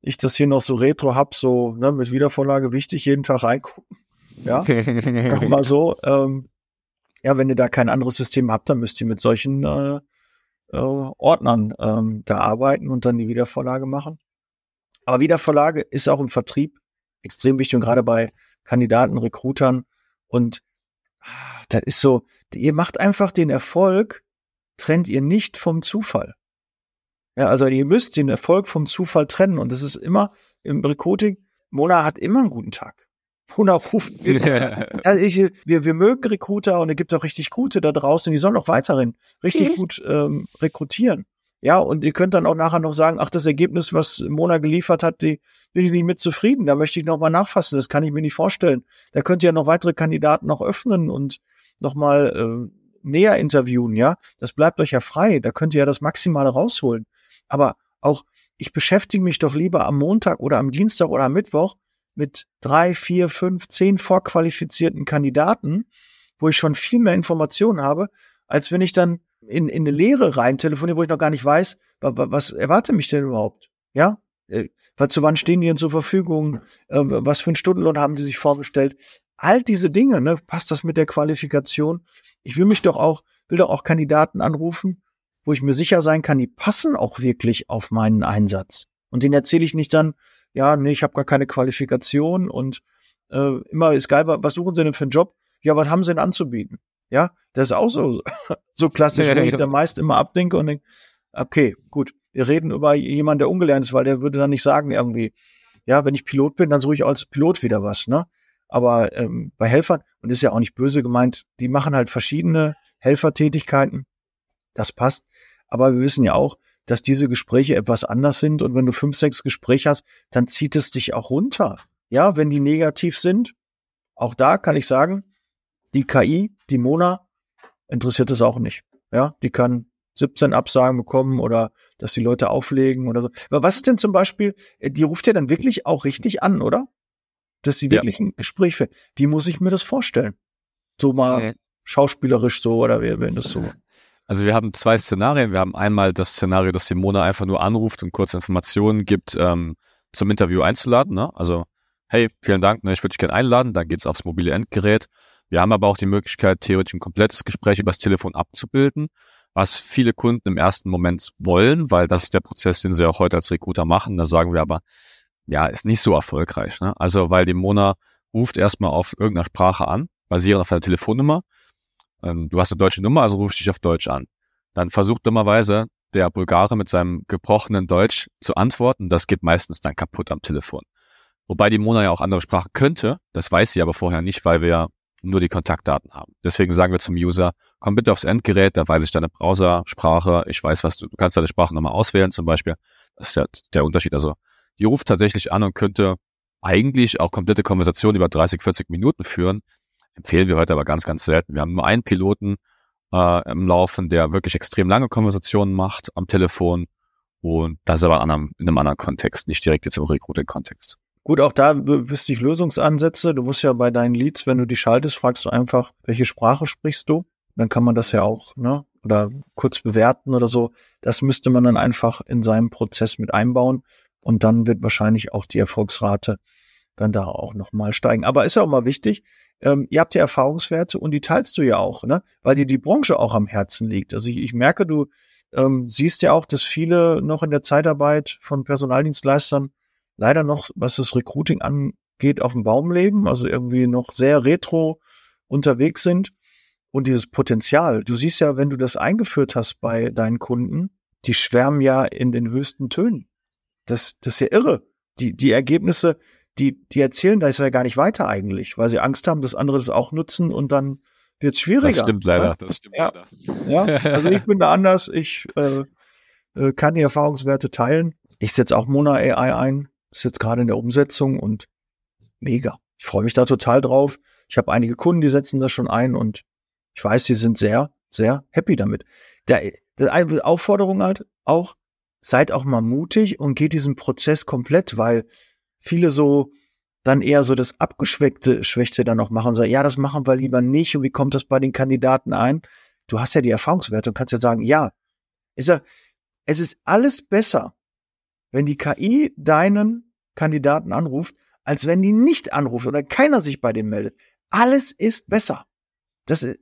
ich das hier noch so retro hab, so ne, mit Wiedervorlage wichtig, jeden Tag reingucken. Ja, mal so. Ähm, ja, wenn ihr da kein anderes System habt, dann müsst ihr mit solchen äh, äh, Ordnern ähm, da arbeiten und dann die Wiedervorlage machen. Aber Wiedervorlage ist auch im Vertrieb extrem wichtig und gerade bei Kandidaten, Recruitern. Und ah, das ist so, ihr macht einfach den Erfolg, trennt ihr nicht vom Zufall. Ja, also ihr müsst den Erfolg vom Zufall trennen und das ist immer im Recruiting, Mona hat immer einen guten Tag. Mona ruft. also ich, wir, wir mögen Recruiter und es gibt auch richtig gute da draußen, die sollen auch weiterhin richtig mhm. gut ähm, rekrutieren. Ja, und ihr könnt dann auch nachher noch sagen, ach, das Ergebnis, was Mona geliefert hat, die bin ich nicht mit zufrieden. Da möchte ich noch mal nachfassen. Das kann ich mir nicht vorstellen. Da könnt ihr ja noch weitere Kandidaten noch öffnen und noch mal äh, näher interviewen. Ja, das bleibt euch ja frei. Da könnt ihr ja das Maximale rausholen. Aber auch, ich beschäftige mich doch lieber am Montag oder am Dienstag oder am Mittwoch mit drei, vier, fünf, zehn vorqualifizierten Kandidaten, wo ich schon viel mehr Informationen habe, als wenn ich dann in, in eine Lehre rein telefoniere, wo ich noch gar nicht weiß, was, was erwarte mich denn überhaupt? Ja? Äh, zu wann stehen die denn zur Verfügung? Äh, was für einen Stundenlohn haben die sich vorgestellt? All diese Dinge, ne? Passt das mit der Qualifikation? Ich will mich doch auch, will doch auch Kandidaten anrufen, wo ich mir sicher sein kann, die passen auch wirklich auf meinen Einsatz. Und den erzähle ich nicht dann, ja, nee, ich habe gar keine Qualifikation und äh, immer ist geil, was suchen Sie denn für einen Job? Ja, was haben Sie denn anzubieten? Ja, das ist auch so, so klassisch, ja, ja, wenn ich da meist immer abdenke und denke, okay, gut, wir reden über jemanden, der ungelernt ist, weil der würde dann nicht sagen irgendwie, ja, wenn ich Pilot bin, dann suche ich als Pilot wieder was, ne? Aber ähm, bei Helfern, und ist ja auch nicht böse gemeint, die machen halt verschiedene Helfertätigkeiten. Das passt. Aber wir wissen ja auch, dass diese Gespräche etwas anders sind. Und wenn du fünf, sechs Gespräche hast, dann zieht es dich auch runter. Ja, wenn die negativ sind, auch da kann ich sagen, die KI, die Mona, interessiert es auch nicht. Ja, die kann 17 Absagen bekommen oder dass die Leute auflegen oder so. Aber was ist denn zum Beispiel, äh, die ruft ja dann wirklich auch richtig an, oder? Dass sie wirklich ja. ein Gespräch führt. Wie muss ich mir das vorstellen? So mal äh. schauspielerisch so oder wie, wenn das so. Also wir haben zwei Szenarien. Wir haben einmal das Szenario, dass die Mona einfach nur anruft und kurze Informationen gibt, ähm, zum Interview einzuladen. Ne? Also, hey, vielen Dank, ne, ich würde dich gerne einladen. Dann geht's aufs mobile Endgerät. Wir haben aber auch die Möglichkeit, theoretisch ein komplettes Gespräch übers Telefon abzubilden was viele Kunden im ersten Moment wollen, weil das ist der Prozess, den sie auch heute als Recruiter machen. Da sagen wir aber, ja, ist nicht so erfolgreich. Ne? Also weil die Mona ruft erstmal auf irgendeiner Sprache an, basierend auf deiner Telefonnummer. Ähm, du hast eine deutsche Nummer, also ruf dich auf Deutsch an. Dann versucht dummerweise der Bulgare mit seinem gebrochenen Deutsch zu antworten. Das geht meistens dann kaputt am Telefon. Wobei die Mona ja auch andere Sprachen könnte. Das weiß sie aber vorher nicht, weil wir nur die Kontaktdaten haben. Deswegen sagen wir zum User, komm bitte aufs Endgerät, da weiß ich deine Browser-Sprache, ich weiß, was du, du kannst deine Sprache nochmal auswählen zum Beispiel. Das ist ja der Unterschied. Also die ruft tatsächlich an und könnte eigentlich auch komplette Konversationen über 30, 40 Minuten führen. Empfehlen wir heute aber ganz, ganz selten. Wir haben nur einen Piloten äh, im Laufen, der wirklich extrem lange Konversationen macht am Telefon. Und das ist aber in einem, in einem anderen Kontext, nicht direkt jetzt im Recruiting-Kontext. Gut, auch da wüsste ich Lösungsansätze. Du musst ja bei deinen Leads, wenn du die schaltest, fragst du einfach, welche Sprache sprichst du? Dann kann man das ja auch, ne? Oder kurz bewerten oder so. Das müsste man dann einfach in seinem Prozess mit einbauen. Und dann wird wahrscheinlich auch die Erfolgsrate dann da auch nochmal steigen. Aber ist ja auch mal wichtig, ähm, ihr habt ja Erfahrungswerte und die teilst du ja auch, ne? Weil dir die Branche auch am Herzen liegt. Also ich, ich merke, du ähm, siehst ja auch, dass viele noch in der Zeitarbeit von Personaldienstleistern leider noch, was das Recruiting angeht, auf dem Baum leben, also irgendwie noch sehr retro unterwegs sind. Und dieses Potenzial, du siehst ja, wenn du das eingeführt hast bei deinen Kunden, die schwärmen ja in den höchsten Tönen. Das, das ist ja irre. Die, die Ergebnisse, die, die erzählen da ist ja gar nicht weiter eigentlich, weil sie Angst haben, dass andere das auch nutzen und dann wird es schwieriger. Das stimmt leider, das stimmt ja. leider. Ja, also ich bin da anders. Ich äh, äh kann die Erfahrungswerte teilen. Ich setze auch Mona AI ein. Ist jetzt gerade in der Umsetzung und mega. Ich freue mich da total drauf. Ich habe einige Kunden, die setzen das schon ein und ich weiß, sie sind sehr, sehr happy damit. Der, der Aufforderung halt auch, seid auch mal mutig und geht diesen Prozess komplett, weil viele so dann eher so das abgeschwächte Schwächte dann noch machen und sagen, ja, das machen wir lieber nicht und wie kommt das bei den Kandidaten ein? Du hast ja die Erfahrungswerte und kannst ja sagen, ja, ist ja, es ist alles besser, wenn die KI deinen Kandidaten anruft, als wenn die nicht anruft oder keiner sich bei dem meldet. Alles ist besser. Das äh,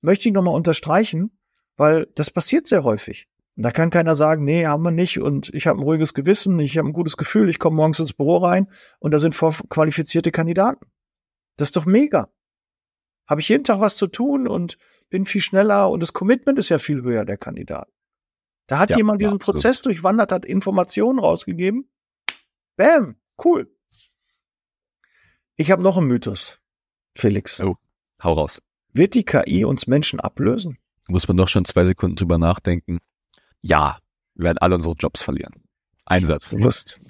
möchte ich nochmal unterstreichen, weil das passiert sehr häufig. Und da kann keiner sagen, nee, haben wir nicht und ich habe ein ruhiges Gewissen, ich habe ein gutes Gefühl, ich komme morgens ins Büro rein und da sind vorqualifizierte Kandidaten. Das ist doch mega. Habe ich jeden Tag was zu tun und bin viel schneller und das Commitment ist ja viel höher der Kandidat. Da hat ja, jemand diesen absolut. Prozess durchwandert, hat Informationen rausgegeben. Bam, cool. Ich habe noch einen Mythos, Felix. Oh, hau raus. Wird die KI uns Menschen ablösen? Muss man doch schon zwei Sekunden drüber nachdenken. Ja, wir werden alle unsere Jobs verlieren. Einsatz. Lust.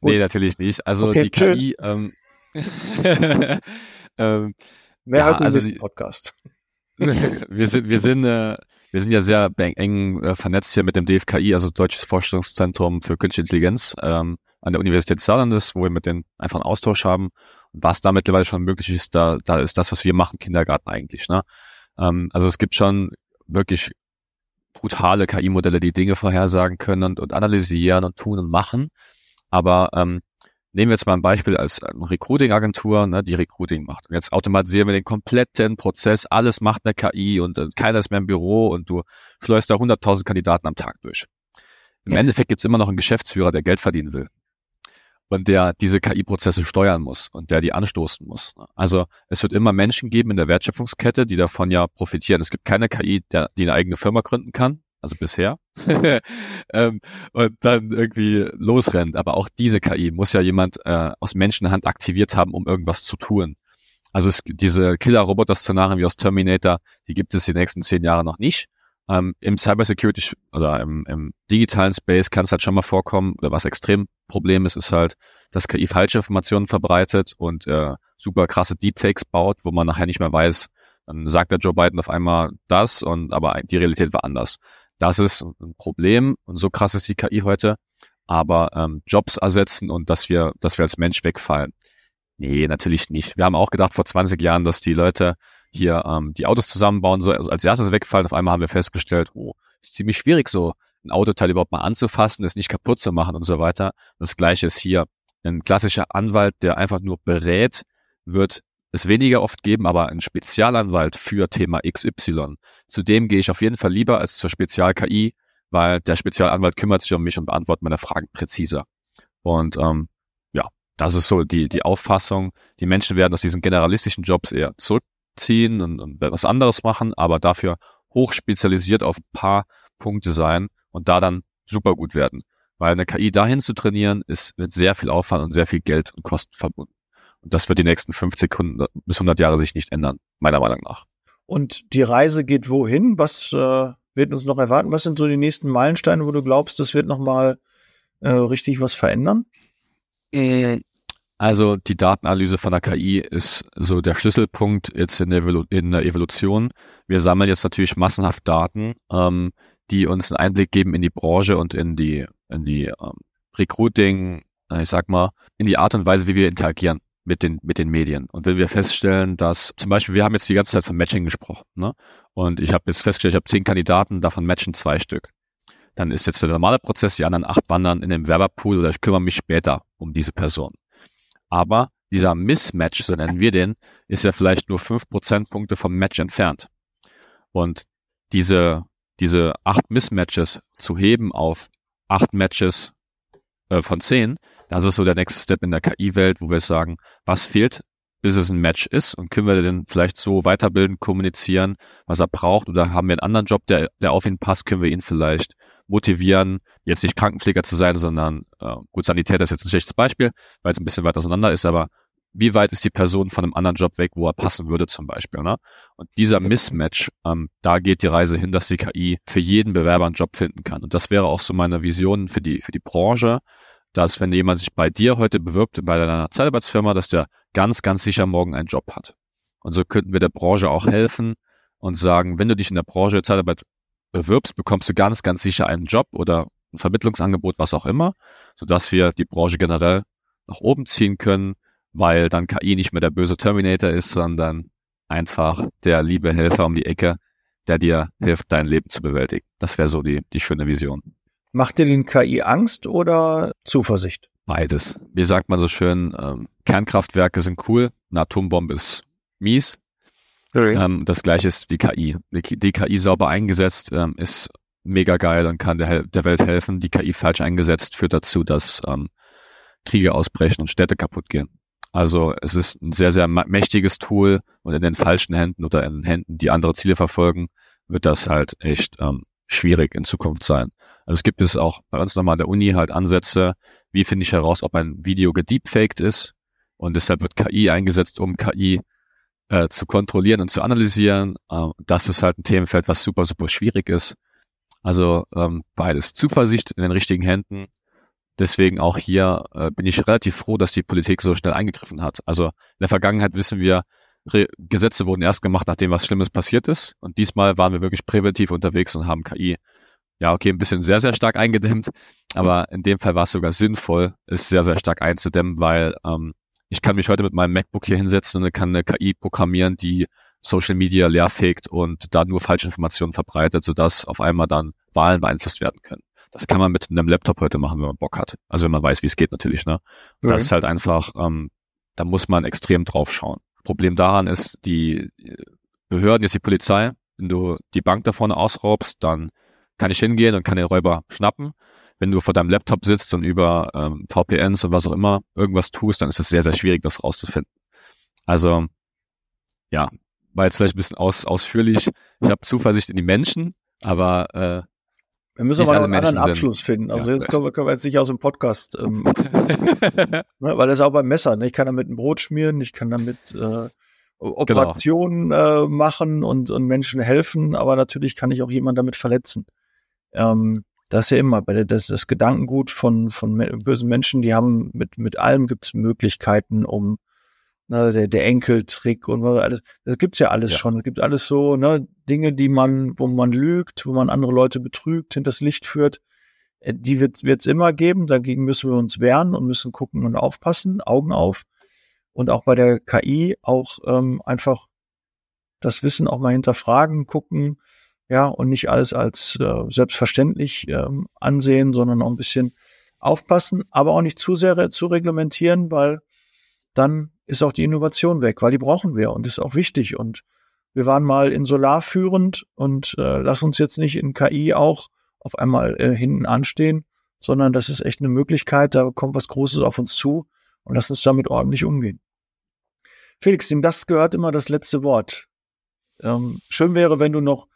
nee, natürlich nicht. Also okay, die KI. Ähm, ähm, Mehr ja, also Podcast. wir sind, wir sind, äh, wir sind ja sehr eng äh, vernetzt hier mit dem DFKI, also Deutsches Forschungszentrum für Künstliche Intelligenz ähm, an der Universität Saarlandes, wo wir mit denen einfach einen Austausch haben. Und was da mittlerweile schon möglich ist, da, da ist das, was wir machen, Kindergarten eigentlich. Ne? Ähm, also es gibt schon wirklich brutale KI-Modelle, die Dinge vorhersagen können und, und analysieren und tun und machen. Aber ähm, nehmen wir jetzt mal ein Beispiel als eine Recruiting-Agentur, ne, die Recruiting macht. Und jetzt automatisieren wir den kompletten Prozess, alles macht eine KI und äh, keiner ist mehr im Büro und du schleust da 100.000 Kandidaten am Tag durch. Im ja. Endeffekt gibt es immer noch einen Geschäftsführer, der Geld verdienen will und der diese KI-Prozesse steuern muss und der die anstoßen muss. Also es wird immer Menschen geben in der Wertschöpfungskette, die davon ja profitieren. Es gibt keine KI, der, die eine eigene Firma gründen kann, also bisher, ähm, und dann irgendwie losrennt. Aber auch diese KI muss ja jemand äh, aus Menschenhand aktiviert haben, um irgendwas zu tun. Also es, diese Killer-Roboter-Szenarien wie aus Terminator, die gibt es die nächsten zehn Jahre noch nicht. Ähm, Im Cybersecurity oder im, im digitalen Space kann es halt schon mal vorkommen, oder was extrem Problem ist, ist halt, dass KI falsche Informationen verbreitet und äh, super krasse Deepfakes baut, wo man nachher nicht mehr weiß, dann sagt der Joe Biden auf einmal das und aber die Realität war anders. Das ist ein Problem und so krass ist die KI heute. Aber ähm, Jobs ersetzen und dass wir, dass wir als Mensch wegfallen. Nee, natürlich nicht. Wir haben auch gedacht vor 20 Jahren, dass die Leute hier ähm, die Autos zusammenbauen, so also als erstes wegfallen. Auf einmal haben wir festgestellt, oh, ist ziemlich schwierig, so ein Autoteil überhaupt mal anzufassen, es nicht kaputt zu machen und so weiter. Das gleiche ist hier. Ein klassischer Anwalt, der einfach nur berät, wird es weniger oft geben, aber ein Spezialanwalt für Thema XY. Zu dem gehe ich auf jeden Fall lieber als zur Spezial-KI, weil der Spezialanwalt kümmert sich um mich und beantwortet meine Fragen präziser. Und ähm, ja, das ist so die, die Auffassung. Die Menschen werden aus diesen generalistischen Jobs eher zurück ziehen und, und was anderes machen, aber dafür hochspezialisiert auf ein paar Punkte sein und da dann super gut werden. Weil eine KI dahin zu trainieren, ist mit sehr viel Aufwand und sehr viel Geld und Kosten verbunden. Und das wird die nächsten 50 bis 100 Jahre sich nicht ändern, meiner Meinung nach. Und die Reise geht wohin? Was äh, wird uns noch erwarten? Was sind so die nächsten Meilensteine, wo du glaubst, das wird nochmal äh, richtig was verändern? Äh, also die Datenanalyse von der KI ist so der Schlüsselpunkt jetzt in der, Evolu in der Evolution. Wir sammeln jetzt natürlich massenhaft Daten, ähm, die uns einen Einblick geben in die Branche und in die, in die ähm, Recruiting, äh, ich sag mal, in die Art und Weise, wie wir interagieren mit den, mit den Medien. Und wenn wir feststellen, dass zum Beispiel, wir haben jetzt die ganze Zeit von Matching gesprochen, ne? Und ich habe jetzt festgestellt, ich habe zehn Kandidaten, davon matchen zwei Stück. Dann ist jetzt der normale Prozess, die anderen acht wandern in den Werberpool oder ich kümmere mich später um diese Person. Aber dieser Mismatch, so nennen wir den, ist ja vielleicht nur fünf Prozentpunkte vom Match entfernt. Und diese, diese acht Mismatches zu heben auf acht Matches äh, von zehn, das ist so der nächste Step in der KI-Welt, wo wir sagen, was fehlt, bis es ein Match ist und können wir den vielleicht so weiterbilden, kommunizieren, was er braucht oder haben wir einen anderen Job, der, der auf ihn passt, können wir ihn vielleicht motivieren, jetzt nicht Krankenpfleger zu sein, sondern äh, gut, Sanität ist jetzt ein schlechtes Beispiel, weil es ein bisschen weit auseinander ist, aber wie weit ist die Person von einem anderen Job weg, wo er passen würde zum Beispiel. Ne? Und dieser Mismatch, ähm, da geht die Reise hin, dass die KI für jeden Bewerber einen Job finden kann. Und das wäre auch so meine Vision für die, für die Branche, dass wenn jemand sich bei dir heute bewirbt, bei deiner Zeitarbeitsfirma, dass der ganz, ganz sicher morgen einen Job hat. Und so könnten wir der Branche auch helfen und sagen, wenn du dich in der Branche Zeitarbeit bewirbst, bekommst du ganz, ganz sicher einen Job oder ein Vermittlungsangebot, was auch immer, sodass wir die Branche generell nach oben ziehen können, weil dann KI nicht mehr der böse Terminator ist, sondern einfach der liebe Helfer um die Ecke, der dir hilft, dein Leben zu bewältigen. Das wäre so die, die schöne Vision. Macht dir den KI Angst oder Zuversicht? Beides. Wie sagt man so schön, ähm, Kernkraftwerke sind cool, eine Atombombe ist mies. Ähm, das gleiche ist die KI. Die, die KI sauber eingesetzt ähm, ist mega geil und kann der, der, Welt helfen. Die KI falsch eingesetzt führt dazu, dass ähm, Kriege ausbrechen und Städte kaputt gehen. Also es ist ein sehr, sehr mächtiges Tool und in den falschen Händen oder in Händen, die andere Ziele verfolgen, wird das halt echt ähm, schwierig in Zukunft sein. Also es gibt es auch bei uns nochmal an der Uni halt Ansätze, wie finde ich heraus, ob ein Video gedeepfaked ist und deshalb wird KI eingesetzt, um KI äh, zu kontrollieren und zu analysieren. Äh, das ist halt ein Themenfeld, was super, super schwierig ist. Also ähm, beides. Zuversicht in den richtigen Händen. Deswegen auch hier äh, bin ich relativ froh, dass die Politik so schnell eingegriffen hat. Also in der Vergangenheit wissen wir, Re Gesetze wurden erst gemacht, nachdem was Schlimmes passiert ist. Und diesmal waren wir wirklich präventiv unterwegs und haben KI, ja, okay, ein bisschen sehr, sehr stark eingedämmt. Aber in dem Fall war es sogar sinnvoll, es sehr, sehr stark einzudämmen, weil ähm, ich kann mich heute mit meinem MacBook hier hinsetzen und kann eine KI programmieren, die Social Media leerfegt und da nur falsche Informationen verbreitet, sodass auf einmal dann Wahlen beeinflusst werden können. Das kann man mit einem Laptop heute machen, wenn man Bock hat. Also wenn man weiß, wie es geht natürlich. Ne? Okay. Das ist halt einfach, ähm, da muss man extrem drauf schauen. Problem daran ist, die Behörden, jetzt die Polizei, wenn du die Bank da vorne ausraubst, dann kann ich hingehen und kann den Räuber schnappen. Wenn du vor deinem Laptop sitzt und über ähm, VPNs und was auch immer irgendwas tust, dann ist es sehr, sehr schwierig, das rauszufinden. Also, ja, war jetzt vielleicht ein bisschen aus, ausführlich. Ich habe Zuversicht in die Menschen, aber äh, wir müssen aber noch einen anderen Abschluss finden. Also ja, jetzt können wir, können wir jetzt nicht aus dem Podcast, ähm, ne, weil das ist auch beim Messer. Ne? Ich kann damit ein Brot schmieren, ich kann damit äh, Operationen genau. äh, machen und, und Menschen helfen, aber natürlich kann ich auch jemanden damit verletzen. Ähm, das ist ja immer bei das, das Gedankengut von, von bösen Menschen, die haben mit, mit allem gibt's Möglichkeiten, um ne, der, der Enkeltrick und was alles. Das gibt's ja alles ja. schon. Es gibt alles so, ne, Dinge, die man, wo man lügt, wo man andere Leute betrügt, hinters Licht führt. Äh, die wird es immer geben. Dagegen müssen wir uns wehren und müssen gucken und aufpassen, Augen auf. Und auch bei der KI auch ähm, einfach das Wissen auch mal hinterfragen, gucken, ja, und nicht alles als äh, selbstverständlich ähm, ansehen, sondern auch ein bisschen aufpassen, aber auch nicht zu sehr zu reglementieren, weil dann ist auch die Innovation weg, weil die brauchen wir und ist auch wichtig. Und wir waren mal in Solar führend und äh, lass uns jetzt nicht in KI auch auf einmal äh, hinten anstehen, sondern das ist echt eine Möglichkeit, da kommt was Großes auf uns zu und lass uns damit ordentlich umgehen. Felix, dem das gehört immer das letzte Wort. Ähm, schön wäre, wenn du noch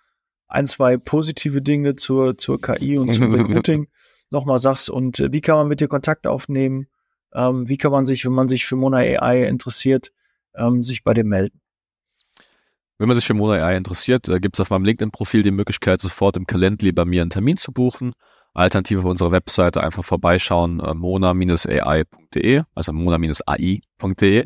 ein, zwei positive Dinge zur, zur KI und zum Recruiting nochmal sagst und äh, wie kann man mit dir Kontakt aufnehmen? Ähm, wie kann man sich, wenn man sich für Mona AI interessiert, ähm, sich bei dir melden? Wenn man sich für Mona AI interessiert, äh, gibt es auf meinem LinkedIn-Profil die Möglichkeit, sofort im Calendly bei mir einen Termin zu buchen. Alternative auf unserer Webseite einfach vorbeischauen, äh, mona-ai.de, also mona-ai.de.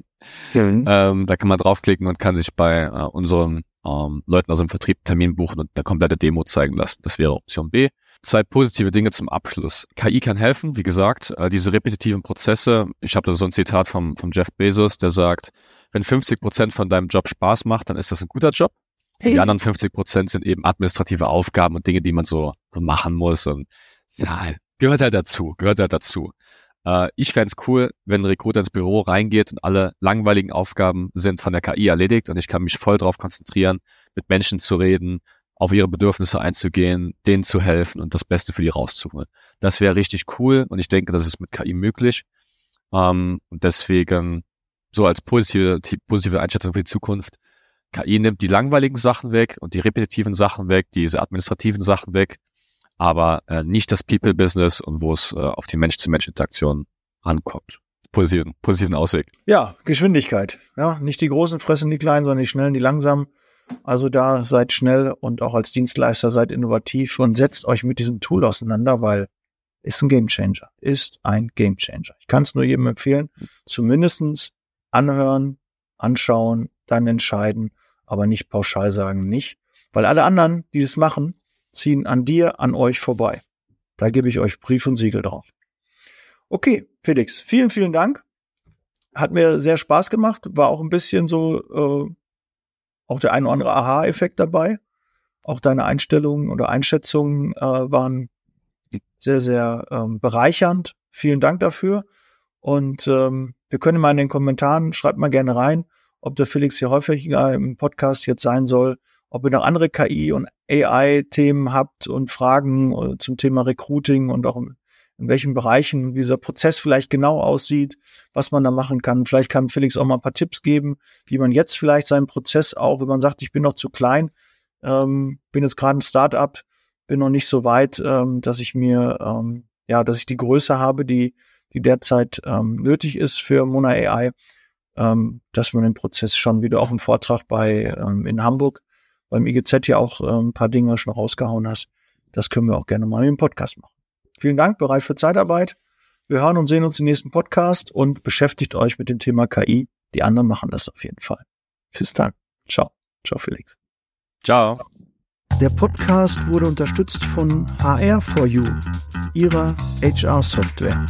Mhm. Ähm, da kann man draufklicken und kann sich bei äh, unseren ähm, Leuten aus dem Vertrieb Termin buchen und eine komplette Demo zeigen lassen. Das wäre Option B. Zwei positive Dinge zum Abschluss. KI kann helfen, wie gesagt, äh, diese repetitiven Prozesse. Ich habe da so ein Zitat vom, vom Jeff Bezos, der sagt, wenn 50 Prozent von deinem Job Spaß macht, dann ist das ein guter Job. Hey. Die anderen 50 Prozent sind eben administrative Aufgaben und Dinge, die man so, so machen muss. Und ja, gehört halt dazu, gehört halt dazu. Äh, ich fände cool, wenn ein Recruiter ins Büro reingeht und alle langweiligen Aufgaben sind von der KI erledigt und ich kann mich voll darauf konzentrieren, mit Menschen zu reden, auf ihre Bedürfnisse einzugehen, denen zu helfen und das Beste für die rauszuholen. Das wäre richtig cool und ich denke, das ist mit KI möglich. Ähm, und deswegen so als positive, positive Einschätzung für die Zukunft. KI nimmt die langweiligen Sachen weg und die repetitiven Sachen weg, diese administrativen Sachen weg, aber äh, nicht das People-Business und wo es äh, auf die Mensch-zu-Mensch-Interaktion ankommt. Positiven, positiven Ausweg. Ja, Geschwindigkeit. Ja, nicht die großen fressen die kleinen, sondern die schnellen, die langsamen. Also da seid schnell und auch als Dienstleister seid innovativ und setzt euch mit diesem Tool auseinander, weil ist ein Gamechanger, ist ein Gamechanger. Ich kann es nur jedem empfehlen, zumindestens anhören, anschauen, dann entscheiden, aber nicht pauschal sagen, nicht. Weil alle anderen, die es machen, ziehen an dir, an euch vorbei. Da gebe ich euch Brief und Siegel drauf. Okay, Felix, vielen, vielen Dank. Hat mir sehr Spaß gemacht, war auch ein bisschen so äh, auch der ein oder andere Aha-Effekt dabei. Auch deine Einstellungen oder Einschätzungen äh, waren sehr, sehr ähm, bereichernd. Vielen Dank dafür. Und ähm, wir können mal in den Kommentaren, schreibt mal gerne rein, ob der Felix hier häufiger im Podcast jetzt sein soll, ob ihr noch andere KI- und AI-Themen habt und Fragen äh, zum Thema Recruiting und auch in welchen Bereichen dieser Prozess vielleicht genau aussieht, was man da machen kann. Vielleicht kann Felix auch mal ein paar Tipps geben, wie man jetzt vielleicht seinen Prozess auch, wenn man sagt, ich bin noch zu klein, ähm, bin jetzt gerade ein Start-up, bin noch nicht so weit, ähm, dass ich mir, ähm, ja, dass ich die Größe habe, die, die derzeit ähm, nötig ist für Mona AI, ähm, dass man den Prozess schon wieder auch im Vortrag bei ähm, in Hamburg beim IGZ ja auch ähm, ein paar Dinge schon rausgehauen hast. Das können wir auch gerne mal im Podcast machen. Vielen Dank, bereit für Zeitarbeit. Wir hören und sehen uns im nächsten Podcast und beschäftigt euch mit dem Thema KI. Die anderen machen das auf jeden Fall. Bis dann. Ciao. Ciao, Felix. Ciao. Der Podcast wurde unterstützt von HR4U, ihrer HR-Software.